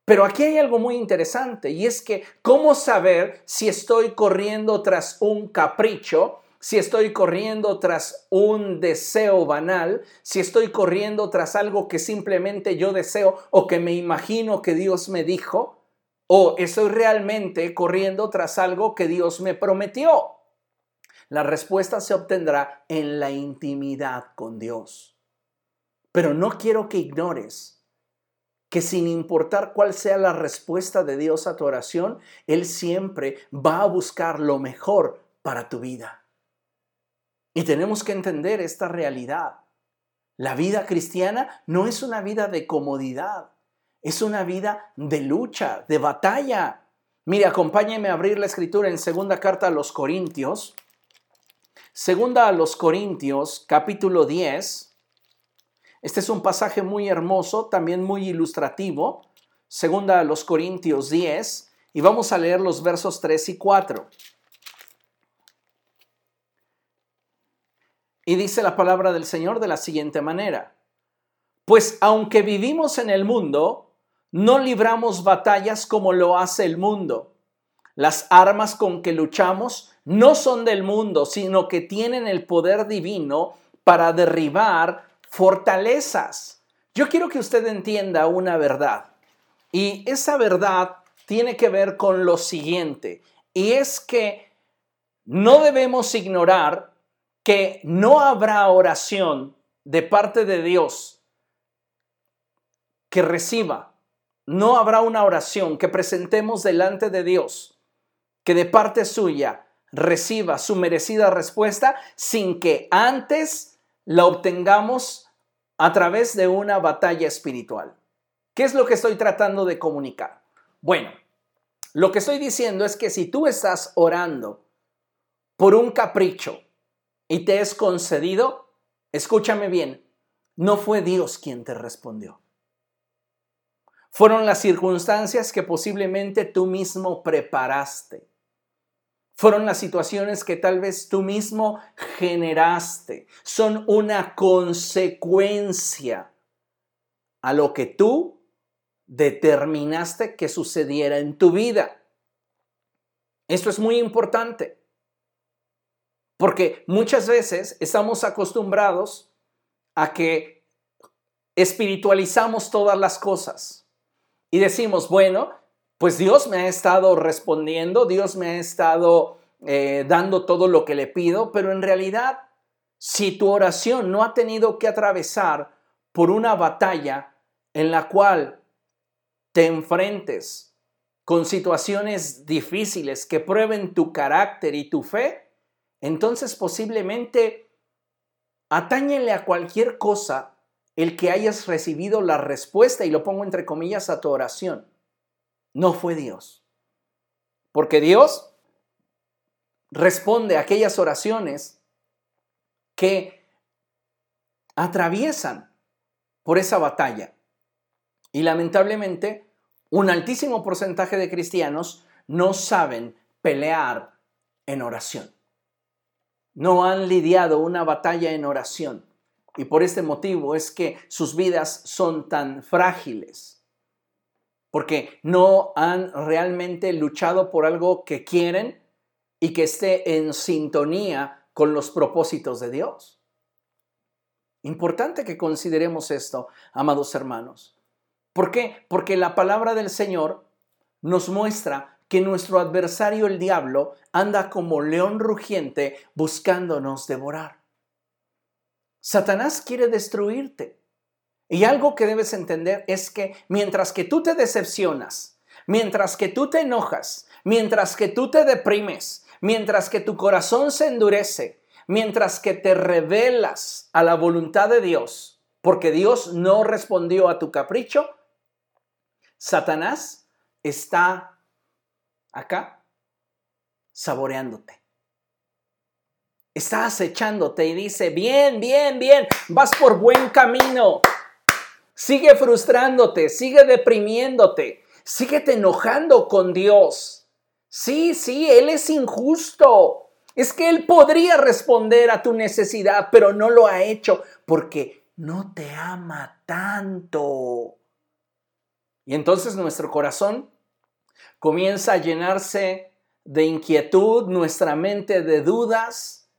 Pero aquí hay algo muy interesante y es que, ¿cómo saber si estoy corriendo tras un capricho si estoy corriendo tras un deseo banal, si estoy corriendo tras algo que simplemente yo deseo o que me imagino que Dios me dijo, o estoy realmente corriendo tras algo que Dios me prometió. La respuesta se obtendrá en la intimidad con Dios. Pero no quiero que ignores que sin importar cuál sea la respuesta de Dios a tu oración, Él siempre va a buscar lo mejor para tu vida. Y tenemos que entender esta realidad. La vida cristiana no es una vida de comodidad, es una vida de lucha, de batalla. Mire, acompáñeme a abrir la escritura en segunda carta a los Corintios. Segunda a los Corintios, capítulo 10. Este es un pasaje muy hermoso, también muy ilustrativo. Segunda a los Corintios 10. Y vamos a leer los versos 3 y 4. Y dice la palabra del Señor de la siguiente manera. Pues aunque vivimos en el mundo, no libramos batallas como lo hace el mundo. Las armas con que luchamos no son del mundo, sino que tienen el poder divino para derribar fortalezas. Yo quiero que usted entienda una verdad. Y esa verdad tiene que ver con lo siguiente. Y es que no debemos ignorar que no habrá oración de parte de Dios que reciba. No habrá una oración que presentemos delante de Dios que de parte suya reciba su merecida respuesta sin que antes la obtengamos a través de una batalla espiritual. ¿Qué es lo que estoy tratando de comunicar? Bueno, lo que estoy diciendo es que si tú estás orando por un capricho y te es concedido, escúchame bien, no fue Dios quien te respondió. Fueron las circunstancias que posiblemente tú mismo preparaste. Fueron las situaciones que tal vez tú mismo generaste. Son una consecuencia a lo que tú determinaste que sucediera en tu vida. Esto es muy importante. Porque muchas veces estamos acostumbrados a que espiritualizamos todas las cosas y decimos, bueno, pues Dios me ha estado respondiendo, Dios me ha estado eh, dando todo lo que le pido, pero en realidad, si tu oración no ha tenido que atravesar por una batalla en la cual te enfrentes con situaciones difíciles que prueben tu carácter y tu fe, entonces posiblemente atáñele a cualquier cosa el que hayas recibido la respuesta, y lo pongo entre comillas, a tu oración. No fue Dios. Porque Dios responde a aquellas oraciones que atraviesan por esa batalla. Y lamentablemente, un altísimo porcentaje de cristianos no saben pelear en oración. No han lidiado una batalla en oración. Y por este motivo es que sus vidas son tan frágiles. Porque no han realmente luchado por algo que quieren y que esté en sintonía con los propósitos de Dios. Importante que consideremos esto, amados hermanos. ¿Por qué? Porque la palabra del Señor nos muestra que nuestro adversario el diablo anda como león rugiente buscándonos devorar. Satanás quiere destruirte. Y algo que debes entender es que mientras que tú te decepcionas, mientras que tú te enojas, mientras que tú te deprimes, mientras que tu corazón se endurece, mientras que te revelas a la voluntad de Dios, porque Dios no respondió a tu capricho, Satanás está acá saboreándote está acechándote y dice, bien, bien, bien, vas por buen camino. Sigue frustrándote, sigue deprimiéndote, sigue enojando con Dios. Sí, sí, Él es injusto. Es que Él podría responder a tu necesidad, pero no lo ha hecho porque no te ama tanto. Y entonces nuestro corazón comienza a llenarse de inquietud, nuestra mente de dudas,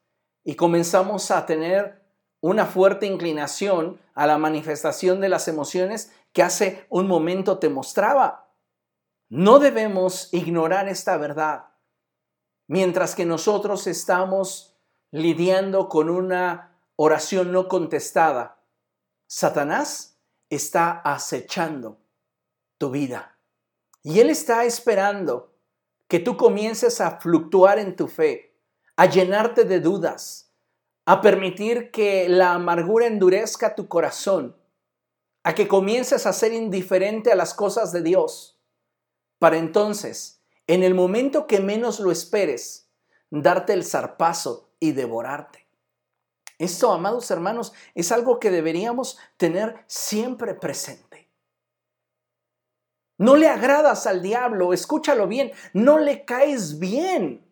y comenzamos a tener una fuerte inclinación a la manifestación de las emociones que hace un momento te mostraba. No debemos ignorar esta verdad. Mientras que nosotros estamos lidiando con una oración no contestada, Satanás está acechando tu vida. Y él está esperando que tú comiences a fluctuar en tu fe, a llenarte de dudas, a permitir que la amargura endurezca tu corazón, a que comiences a ser indiferente a las cosas de Dios, para entonces, en el momento que menos lo esperes, darte el zarpazo y devorarte. Esto, amados hermanos, es algo que deberíamos tener siempre presente. No le agradas al diablo, escúchalo bien, no le caes bien.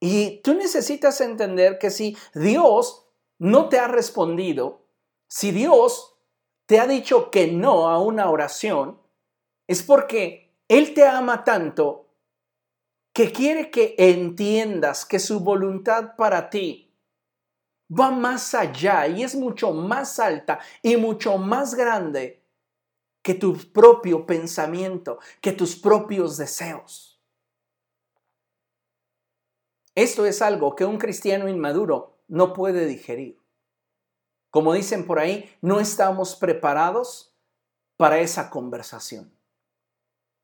Y tú necesitas entender que si Dios no te ha respondido, si Dios te ha dicho que no a una oración, es porque Él te ama tanto que quiere que entiendas que su voluntad para ti va más allá y es mucho más alta y mucho más grande que tu propio pensamiento, que tus propios deseos. Esto es algo que un cristiano inmaduro no puede digerir. como dicen por ahí, no estamos preparados para esa conversación.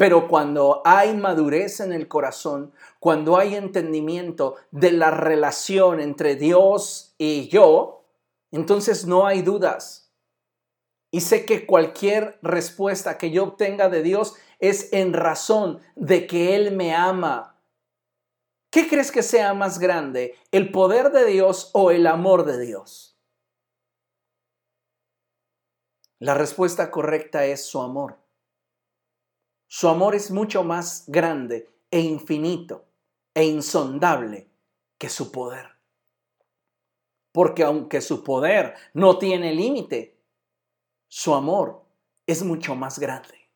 Pero cuando hay madurez en el corazón, cuando hay entendimiento de la relación entre Dios y yo, entonces no hay dudas. Y sé que cualquier respuesta que yo obtenga de Dios es en razón de que Él me ama. ¿Qué crees que sea más grande, el poder de Dios o el amor de Dios? La respuesta correcta es su amor. Su amor es mucho más grande e infinito e insondable que su poder. Porque aunque su poder no tiene límite, su amor es mucho más grande.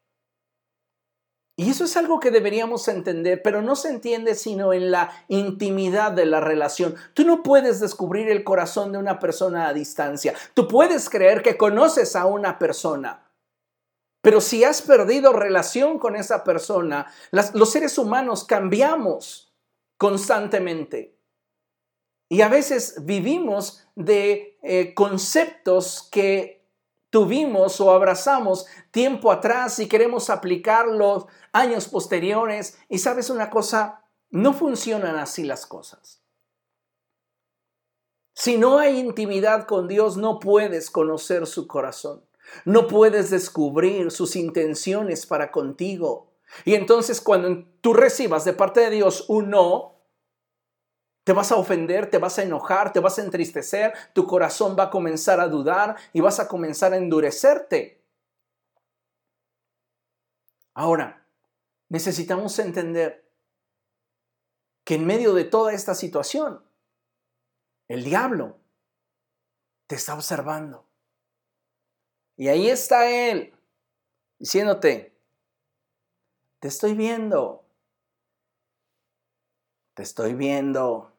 Y eso es algo que deberíamos entender, pero no se entiende sino en la intimidad de la relación. Tú no puedes descubrir el corazón de una persona a distancia. Tú puedes creer que conoces a una persona. Pero si has perdido relación con esa persona, los seres humanos cambiamos constantemente. Y a veces vivimos de eh, conceptos que tuvimos o abrazamos tiempo atrás y queremos aplicarlos años posteriores. Y sabes una cosa, no funcionan así las cosas. Si no hay intimidad con Dios, no puedes conocer su corazón. No puedes descubrir sus intenciones para contigo. Y entonces cuando tú recibas de parte de Dios un no, te vas a ofender, te vas a enojar, te vas a entristecer, tu corazón va a comenzar a dudar y vas a comenzar a endurecerte. Ahora, necesitamos entender que en medio de toda esta situación, el diablo te está observando. Y ahí está él, diciéndote, te estoy viendo, te estoy viendo.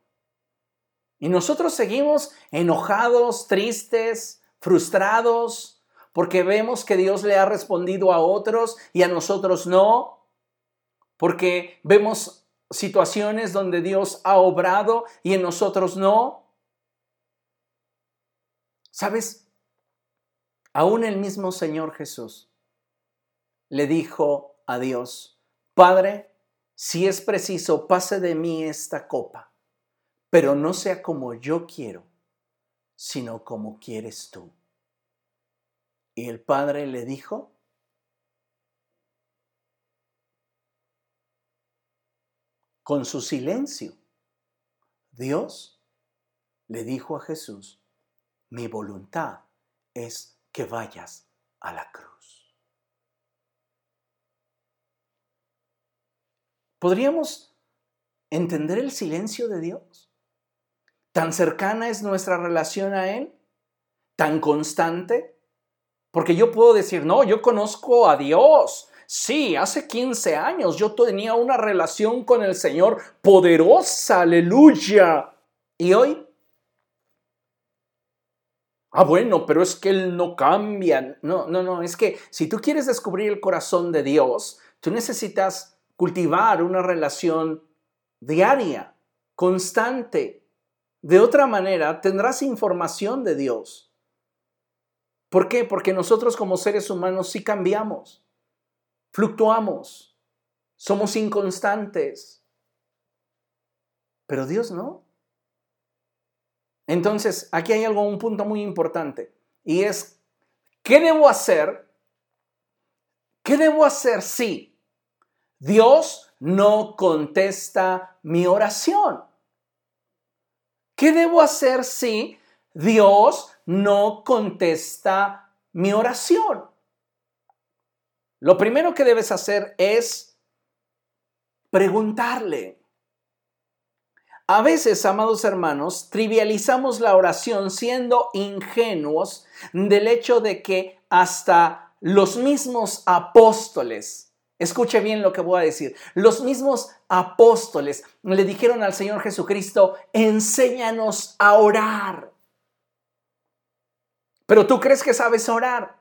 Y nosotros seguimos enojados, tristes, frustrados, porque vemos que Dios le ha respondido a otros y a nosotros no, porque vemos situaciones donde Dios ha obrado y en nosotros no. ¿Sabes? Aún el mismo Señor Jesús le dijo a Dios, Padre, si es preciso, pase de mí esta copa pero no sea como yo quiero, sino como quieres tú. Y el padre le dijo, con su silencio, Dios le dijo a Jesús, mi voluntad es que vayas a la cruz. ¿Podríamos entender el silencio de Dios? ¿Tan cercana es nuestra relación a Él? ¿Tan constante? Porque yo puedo decir, no, yo conozco a Dios. Sí, hace 15 años yo tenía una relación con el Señor poderosa, aleluya. ¿Y hoy? Ah, bueno, pero es que Él no cambia. No, no, no, es que si tú quieres descubrir el corazón de Dios, tú necesitas cultivar una relación diaria, constante, de otra manera, tendrás información de Dios. ¿Por qué? Porque nosotros como seres humanos sí cambiamos, fluctuamos, somos inconstantes, pero Dios no. Entonces, aquí hay algo, un punto muy importante, y es, ¿qué debo hacer? ¿Qué debo hacer si Dios no contesta mi oración? ¿Qué debo hacer si Dios no contesta mi oración? Lo primero que debes hacer es preguntarle. A veces, amados hermanos, trivializamos la oración siendo ingenuos del hecho de que hasta los mismos apóstoles Escuche bien lo que voy a decir. Los mismos apóstoles le dijeron al Señor Jesucristo, enséñanos a orar. Pero tú crees que sabes orar.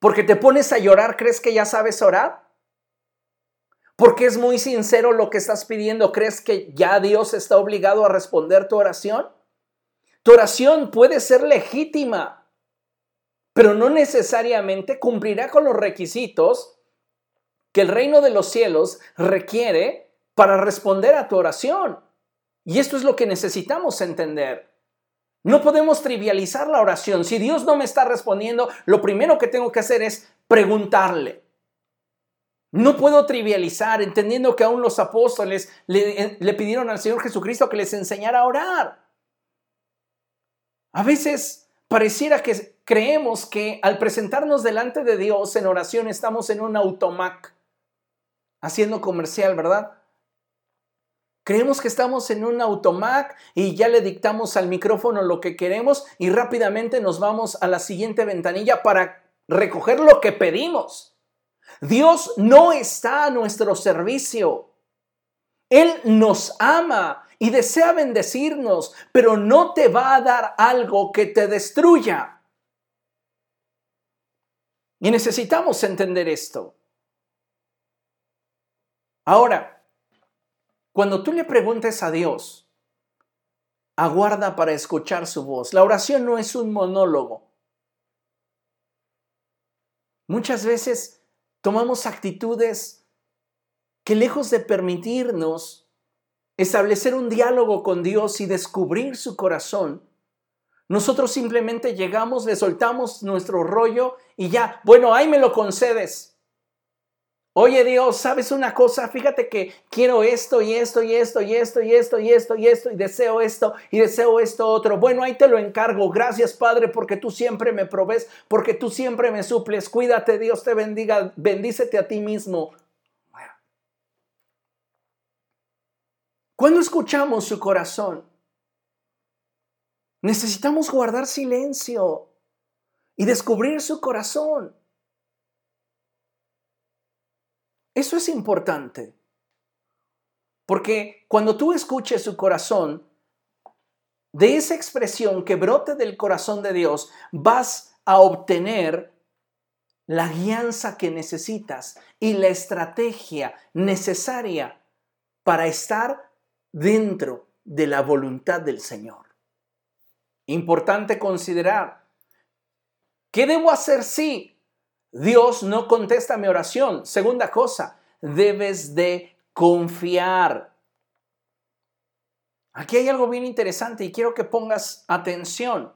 Porque te pones a llorar, ¿crees que ya sabes orar? Porque es muy sincero lo que estás pidiendo, ¿crees que ya Dios está obligado a responder tu oración? Tu oración puede ser legítima, pero no necesariamente cumplirá con los requisitos que el reino de los cielos requiere para responder a tu oración. Y esto es lo que necesitamos entender. No podemos trivializar la oración. Si Dios no me está respondiendo, lo primero que tengo que hacer es preguntarle. No puedo trivializar, entendiendo que aún los apóstoles le, le, pidieron al Señor Jesucristo que les enseñara a orar. A veces pareciera que creemos que al presentarnos delante de Dios en oración estamos en un automac, haciendo comercial, ¿verdad? Creemos que estamos en un automac y ya le dictamos al micrófono lo que queremos y rápidamente nos vamos a la siguiente ventanilla para recoger lo que pedimos. Dios no está a nuestro servicio. Él nos ama y desea bendecirnos, pero no te va a dar algo que te destruya. Y necesitamos entender esto. Ahora, cuando tú le preguntes a Dios, aguarda para escuchar su voz. La oración no es un monólogo. Muchas veces tomamos actitudes que lejos de permitirnos establecer un diálogo con Dios y descubrir su corazón, nosotros simplemente llegamos, le soltamos nuestro rollo y ya, bueno, ahí me lo concedes. Oye Dios, ¿sabes una cosa? Fíjate que quiero esto y esto y esto y esto y esto y esto y esto y deseo esto y deseo esto otro. Bueno, ahí te lo encargo. Gracias Padre porque tú siempre me provees, porque tú siempre me suples. Cuídate, Dios te bendiga. Bendícete a ti mismo. Cuando escuchamos su corazón, necesitamos guardar silencio y descubrir su corazón. Eso es importante. Porque cuando tú escuches su corazón, de esa expresión que brote del corazón de Dios, vas a obtener la guianza que necesitas y la estrategia necesaria para estar dentro de la voluntad del Señor. Importante considerar, ¿qué debo hacer si Dios no contesta mi oración. Segunda cosa, debes de confiar. Aquí hay algo bien interesante y quiero que pongas atención.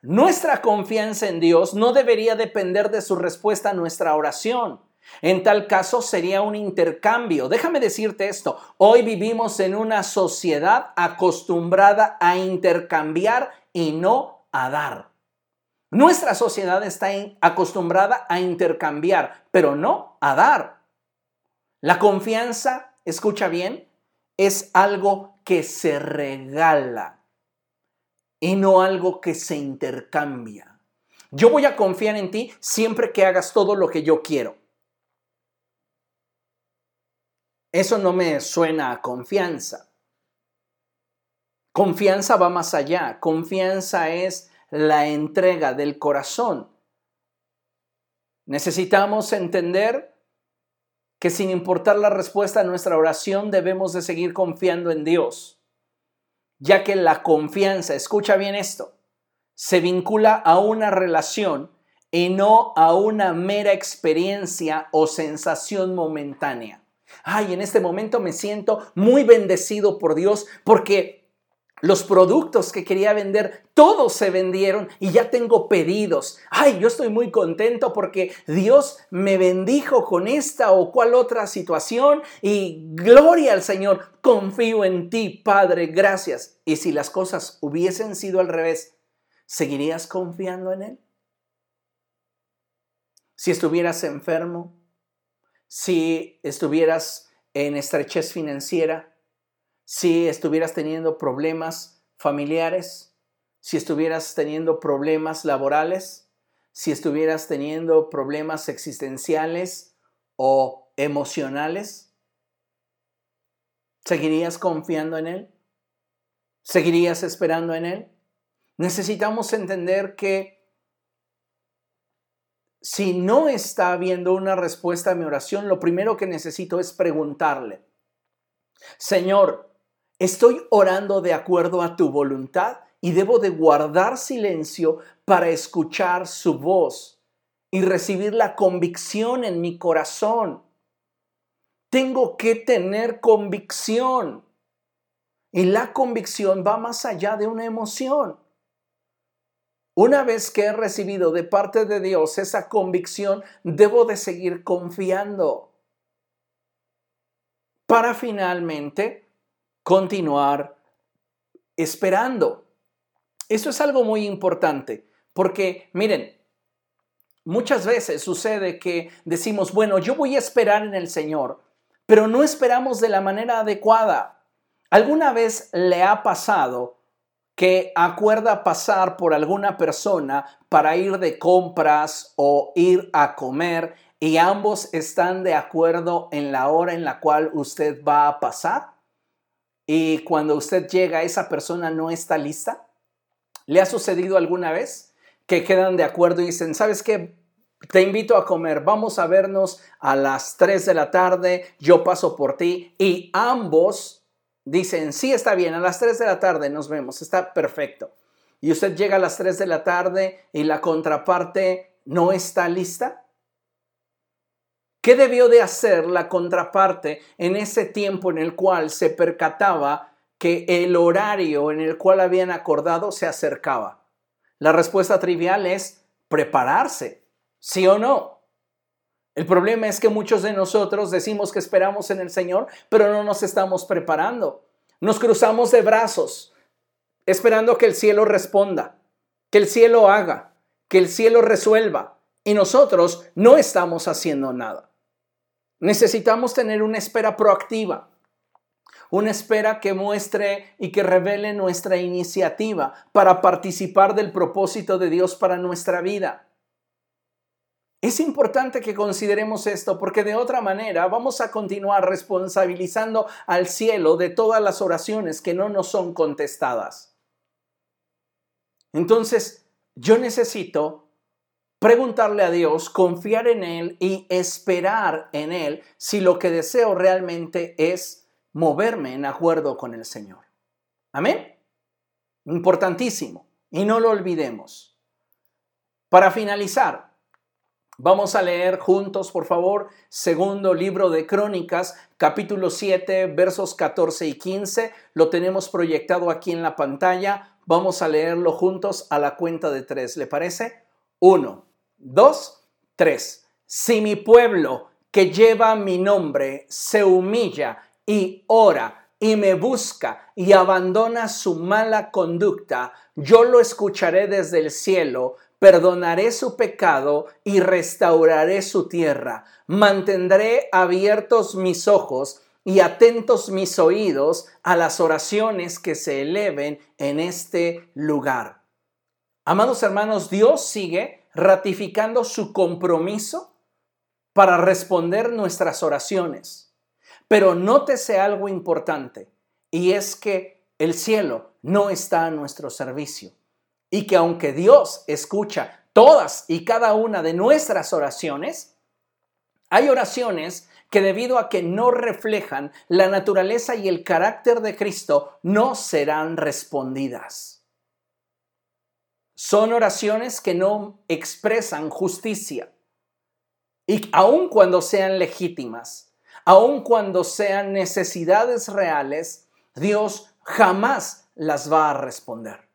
Nuestra confianza en Dios no debería depender de su respuesta a nuestra oración. En tal caso sería un intercambio. Déjame decirte esto, hoy vivimos en una sociedad acostumbrada a intercambiar y no a dar. Nuestra sociedad está acostumbrada a intercambiar, pero no a dar. La confianza, escucha bien, es algo que se regala y no algo que se intercambia. Yo voy a confiar en ti siempre que hagas todo lo que yo quiero. Eso no me suena a confianza. Confianza va más allá. Confianza es la entrega del corazón. Necesitamos entender que sin importar la respuesta a nuestra oración debemos de seguir confiando en Dios, ya que la confianza, escucha bien esto, se vincula a una relación y no a una mera experiencia o sensación momentánea. Ay, en este momento me siento muy bendecido por Dios porque los productos que quería vender, todos se vendieron y ya tengo pedidos. Ay, yo estoy muy contento porque Dios me bendijo con esta o cual otra situación y gloria al Señor. Confío en ti, Padre, gracias. Y si las cosas hubiesen sido al revés, ¿seguirías confiando en Él? Si estuvieras enfermo, si estuvieras en estrechez financiera, si estuvieras teniendo problemas familiares, si estuvieras teniendo problemas laborales, si estuvieras teniendo problemas existenciales o emocionales, ¿seguirías confiando en Él? ¿Seguirías esperando en Él? Necesitamos entender que si no está habiendo una respuesta a mi oración, lo primero que necesito es preguntarle, Señor, ¿Estoy orando de acuerdo a tu voluntad? y debo de guardar silencio para escuchar su voz y recibir la convicción en mi corazón. Tengo que tener convicción. Y la convicción va más allá de una emoción. Una vez que he recibido de parte de Dios esa convicción, debo de seguir confiando para finalmente continuar esperando. Eso es algo muy importante, porque miren, muchas veces sucede que decimos, bueno, yo voy a esperar en el Señor, pero no esperamos de la manera adecuada. ¿Alguna vez le ha pasado que acuerda pasar por alguna persona para ir de compras o ir a comer y ambos están de acuerdo en la hora en la cual usted va a pasar? Y cuando usted llega, esa persona no está lista. ¿Le ha sucedido alguna vez que quedan de acuerdo y dicen, ¿sabes qué? Te invito a comer, vamos a vernos a las 3 de la tarde, yo paso por ti y ambos dicen, sí, está bien, a las 3 de la tarde nos vemos, está perfecto. Y usted llega a las 3 de la tarde y la contraparte no está lista. ¿Qué debió de hacer la contraparte en ese tiempo en el cual se percataba que el horario en el cual habían acordado se acercaba? La respuesta trivial es prepararse, ¿sí o no? El problema es que muchos de nosotros decimos que esperamos en el Señor, pero no nos estamos preparando. Nos cruzamos de brazos, esperando que el cielo responda, que el cielo haga, que el cielo resuelva, y nosotros no estamos haciendo nada. Necesitamos tener una espera proactiva, una espera que muestre y que revele nuestra iniciativa para participar del propósito de Dios para nuestra vida. Es importante que consideremos esto porque de otra manera vamos a continuar responsabilizando al cielo de todas las oraciones que no nos son contestadas. Entonces, yo necesito preguntarle a Dios, confiar en Él y esperar en Él si lo que deseo realmente es moverme en acuerdo con el Señor. Amén. Importantísimo. Y no lo olvidemos. Para finalizar, Vamos a leer juntos, por favor, segundo libro de Crónicas, capítulo 7, versos 14 y 15. Lo tenemos proyectado aquí en la pantalla. Vamos a leerlo juntos a la cuenta de tres. ¿Le parece? Uno, dos, tres. Si mi pueblo que lleva mi nombre se humilla y ora y me busca y abandona su mala conducta, yo lo escucharé desde el cielo perdonaré su pecado y restauraré su tierra. Mantendré abiertos mis ojos y atentos mis oídos a las oraciones que se eleven en este lugar. Amados hermanos, Dios sigue ratificando su compromiso para responder nuestras oraciones. Pero nótese algo importante, y es que el cielo no está a nuestro servicio y que aunque Dios escucha todas y cada una de nuestras oraciones, hay oraciones que debido a que no reflejan la naturaleza y el carácter de Cristo, no serán respondidas. Son oraciones que no expresan justicia. Y aun cuando sean legítimas, aun cuando sean necesidades reales, Dios jamás las va a responder.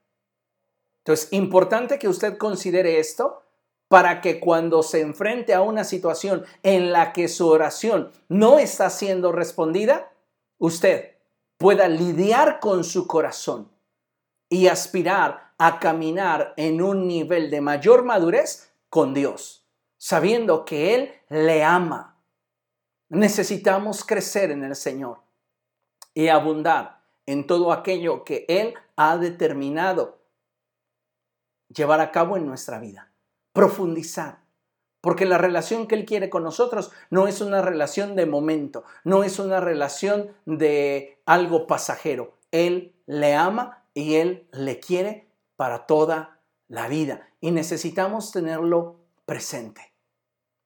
Entonces, importante que usted considere esto para que cuando se enfrente a una situación en la que su oración no está siendo respondida, usted pueda lidiar con su corazón y aspirar a caminar en un nivel de mayor madurez con Dios, sabiendo que Él le ama. Necesitamos crecer en el Señor y abundar en todo aquello que Él ha determinado llevar a cabo en nuestra vida, profundizar. Porque la relación que Él quiere con nosotros no es una relación de momento, no es una relación de algo pasajero. Él le ama y Él le quiere para toda la vida. Y necesitamos tenerlo presente.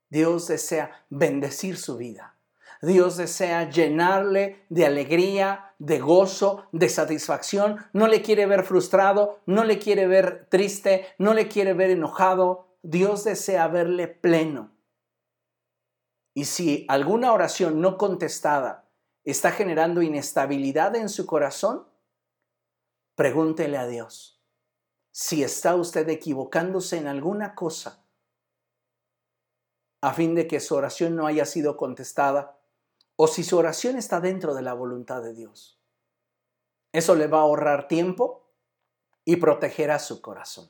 Dios desea bendecir su vida. Dios desea llenarle de alegría, de gozo, de satisfacción. No le quiere ver frustrado, no le quiere ver triste, no le quiere ver enojado. Dios desea verle pleno. Y si alguna oración no contestada está generando inestabilidad en su corazón, pregúntele a Dios si está usted equivocándose en alguna cosa a fin de que su oración no haya sido contestada o si su oración está dentro de la voluntad de Dios. Eso le va a ahorrar tiempo y protegerá su corazón.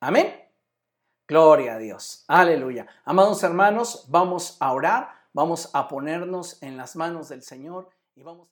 Amén. Gloria a Dios. Aleluya. Amados hermanos, vamos a orar, vamos a ponernos en las manos del Señor y vamos